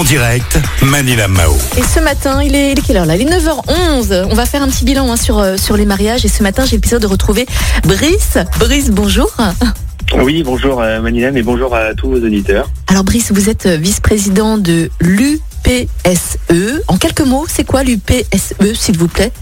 En direct, Manila Mao. Et ce matin, il est, il est quelle heure là? Il est 9h11. On va faire un petit bilan hein, sur, euh, sur les mariages. Et ce matin, j'ai le plaisir de retrouver Brice. Brice, bonjour. Oui, bonjour euh, Manila et bonjour à tous vos auditeurs. Alors Brice, vous êtes euh, vice-président de l'UPSE. En quelques mots, c'est quoi l'UPSE, s'il vous plaît?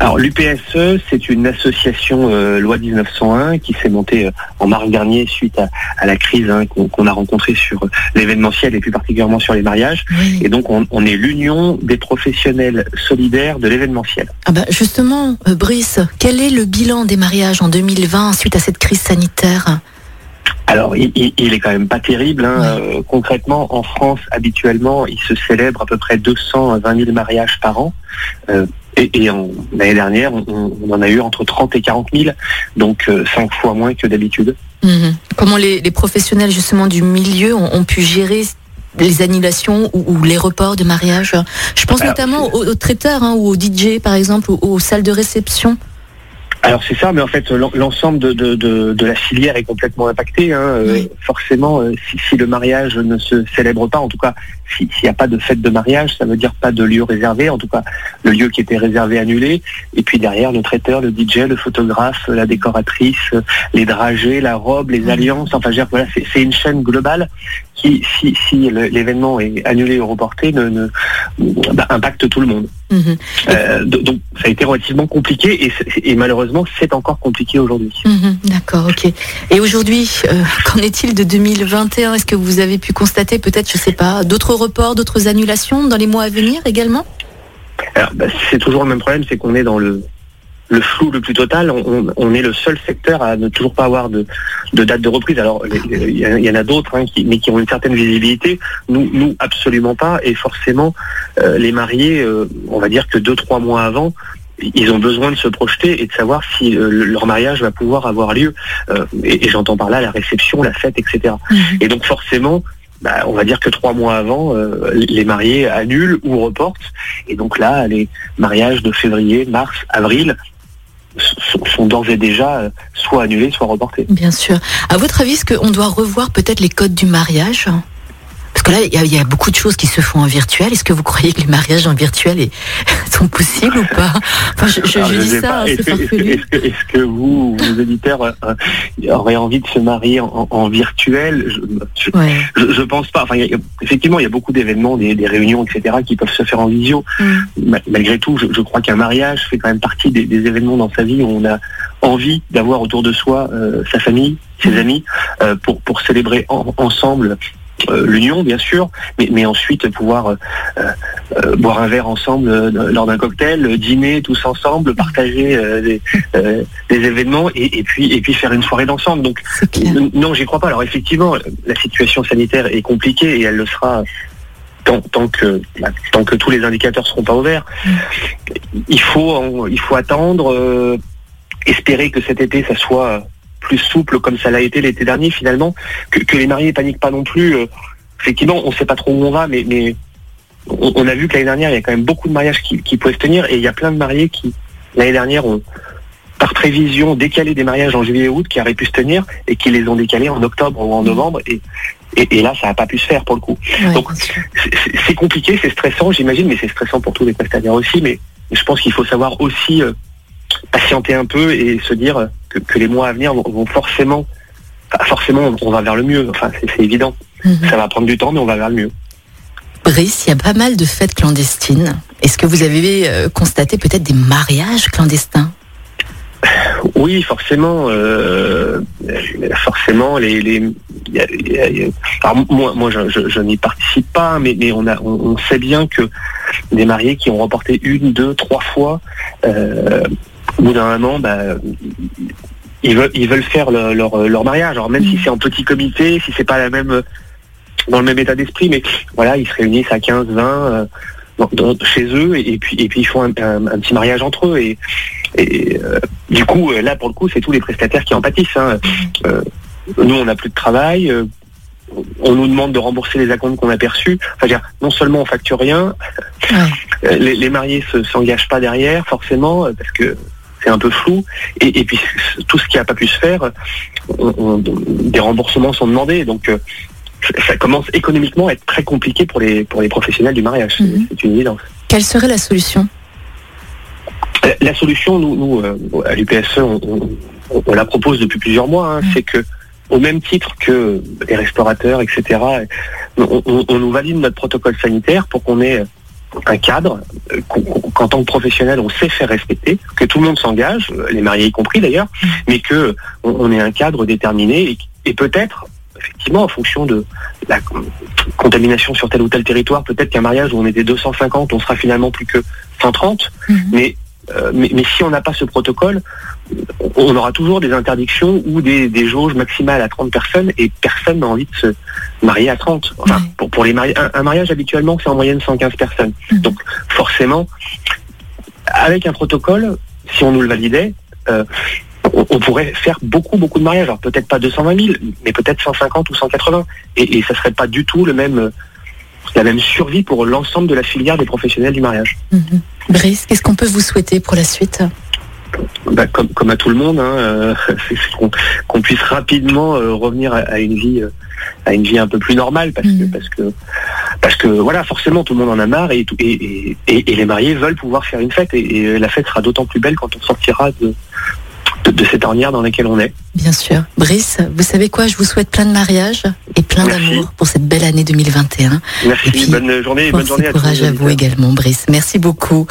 Alors l'UPSE, c'est une association euh, loi 1901 qui s'est montée euh, en mars dernier suite à, à la crise hein, qu'on a rencontrée sur euh, l'événementiel et plus particulièrement sur les mariages. Oui. Et donc on, on est l'union des professionnels solidaires de l'événementiel. Ah bah justement, euh, Brice, quel est le bilan des mariages en 2020 suite à cette crise sanitaire? Alors il, il- est quand même pas terrible. hein. Concrètement, en France, habituellement, il se célèbre à peu près 220 000 mariages par an. Euh, et l'année dernière, on, on en a eu entre 30 et 40 000, donc euh, cinq fois moins que d'habitude. Mhm. Comment les, les professionnels justement du milieu ont, ont pu gérer les annulations ou, ou les reports de mariage? Je pense Alors, notamment aux, aux traiteurs hein, ou aux DJ par exemple, ou aux salles de réception. Alors c'est ça, mais en fait l'en- l'ensemble de, de, de, de la filière est complètement impacté. hein. Euh, Oui. Forcément, euh, si, si le mariage ne se célèbre pas, en tout cas si- s'il n'y a pas de fête de mariage, ça veut dire pas de lieu réservé, en tout cas le lieu qui était réservé annulé. Et puis derrière le traiteur, le DJ, le photographe, la décoratrice, les dragées, la robe, les alliances. Enfin, je veux dire, voilà, c'est une chaîne globale qui, si, l'événement est annulé ou reporté, ne, ne- bah, impacte tout le monde. Euh, do- donc ça a été relativement compliqué et, malheureusement c'est encore compliqué aujourd'hui. Mhm, D'accord, ok. Et aujourd'hui, euh, qu'en est-il de 2021 Est-ce que vous avez pu constater peut-être, je sais pas, d'autres reports, d'autres annulations dans les mois à venir également? Alors, bah, c'est toujours le même problème, c'est qu'on est dans le, le flou le plus total. On, est le seul secteur à ne toujours pas avoir de, de date de reprise. Alors, il y, en a d'autres, hein, qui, mais qui ont une certaine visibilité. Nous, nous absolument pas. Et forcément, euh, les mariés, euh, on va dire que deux, trois mois avant, ils ont besoin de se projeter et de savoir si euh, le- leur mariage va pouvoir avoir lieu. Et et j'entends par là la réception, la fête, etc. Et donc forcément, bah, on va dire que trois mois avant, euh, les mariés annulent ou reportent. Et donc là, les mariages de février, mars, avril sont, d'ores et déjà euh, soit annulés, soit reportés. Bien sûr. À votre avis, est-ce qu'on doit revoir peut-être les codes du mariage? Que là, il y, a- il y a beaucoup de choses qui se font en virtuel. Est-ce que vous croyez que les mariages en virtuel est- sont possibles ou pas? Enfin, je, je- Alors, je dis ça, c'est que, est-ce que- vous, vos éditeurs, euh, auraient envie de se marier en, en virtuel? Je, Ouais. je- pense pas. Enfin, il y a- effectivement, il y a beaucoup d'événements, des, des réunions, etc., qui peuvent se faire en visio. Mm. Ma- malgré tout, je, crois qu'un mariage fait quand même partie des, des événements dans sa vie où on a envie d'avoir autour de soi euh, sa famille, ses Mhm. amis, euh, pour, pour célébrer en- ensemble l'union, bien sûr, mais, mais ensuite pouvoir euh, euh, boire un verre ensemble euh, lors d'un cocktail, euh, dîner tous ensemble, partager euh, des, euh, des événements et, et puis et puis faire une soirée d'ensemble. Donc Non, j'y crois pas. Alors effectivement, la situation sanitaire est compliquée et elle le sera tant, tant que bah, tant que tous les indicateurs seront pas ouverts. Il faut il faut attendre, euh, espérer que cet été ça soit plus souple comme ça l'a été l'été dernier finalement, que, que les mariés paniquent pas non plus. euh. effectivement, on sait pas trop où on va, mais mais on, on a vu que l'année dernière il y a quand même beaucoup de mariages qui, qui pouvaient se tenir et il y a plein de mariés qui l'année dernière ont par prévision décalé des mariages en juillet et août qui auraient pu se tenir et qui les ont décalés en octobre ou en novembre et, et, et là ça n'a pas pu se faire pour le coup. Ouais, donc- c'est compliqué, c'est stressant j'imagine, mais c'est stressant pour tous les prestataires aussi, mais je pense qu'il faut savoir aussi euh, patienter un peu et se dire euh, que, que les mois à venir vont, vont forcément, forcément on va vers le mieux, enfin c'est évident. Mhm. Ça va prendre du temps mais on va vers le mieux. Brice, il y a pas mal de fêtes clandestines. Est-ce que vous avez euh, constaté peut-être des mariages clandestins? Oui, forcément, euh, forcément, les, les il y a- il y a- il y a- alors, moi, moi, je, je- je n'y participe pas, mais, mais on a, on, on sait bien que des mariés qui ont remporté une, deux, trois fois, euh, au bout d'un moment, bah, ils veulent, ils veuleux faire le- leur, leur mariage. Alors même si c'est en petit comité, si c'est pas la même, dans le même état d'esprit, mais voilà, ils se réunissent à 15, 20. euh, dans- dans- chez eux et, et puis et puis ils font un, un- un petit mariage entre eux et, et euh, du coup euh, là pour le coup c'est tous les prestataires qui en pâtissent hein. Euh, nous on n'a plus de travail on nous demande de rembourser les acomptes qu'on a perçus enfin, dire, non seulement on facture rien les, les mariés se s'engagent pas derrière forcément parce que c'est un peu flou et, et puis tout ce qui a pas pu se faire on- on- des remboursements sont demandés donc euh, ça commence économiquement à être très compliqué pour les, pour les professionnels du mariage. Mhm. C'est une évidence. Quelle serait la solution? La- La solution, nous, nous euh, à l'UPSE, on, on- on la propose depuis plusieurs mois, hein, Mhm. c'est que au même titre que les restaurateurs, etc., on nous valide notre protocole sanitaire pour qu'on ait un cadre euh, qu'en tant que professionnel on sait faire respecter, que tout le monde s'engage, les mariés y compris d'ailleurs, mais que on, ait un cadre déterminé et, et peut-être effectivement en fonction de la con- contamination sur tel ou tel territoire, peut-être qu'un mariage où on était 250, on sera finalement plus que 130, Mhm. mais, euh, mais mais si on n'a pas ce protocole, on aura toujours des interdictions ou des, des jauges maximales à 30 personnes et personne n'a envie de se marier à 30. Enfin, pour, pour les mari- un, un mariage habituellement c'est en moyenne 115 personnes. Mhm. Donc forcément, avec un protocole, si on nous le validait, euh, on, on pourrait faire beaucoup beaucoup de mariages. Alors peut-être pas 220 000, mais peut-être 150 ou 180. Et, et ça serait pas du tout le même euh, la même survie pour l'ensemble de la filière des professionnels du mariage. Mhm. Brice, qu'est-ce qu'on peut vous souhaiter pour la suite Bah, comme, comme à tout le monde, hein, euh, qu'on puisse rapidement euh, revenir à, à une vie euh, à une vie un peu plus normale parce que Mhm. parce que parce que voilà forcément tout le monde en a marre et, et, et, les mariés veulent pouvoir faire une fête et la fête sera d'autant plus belle quand on sortira de, de, de cette ornière dans laquelle on est. Bien sûr. Brice, vous savez quoi? Je vous souhaite plein de mariages et plein d'amour pour cette belle année 2021. Merci, Et puis, bonne journée et bonne journée à tous. courage à vous également, Brice. Merci beaucoup.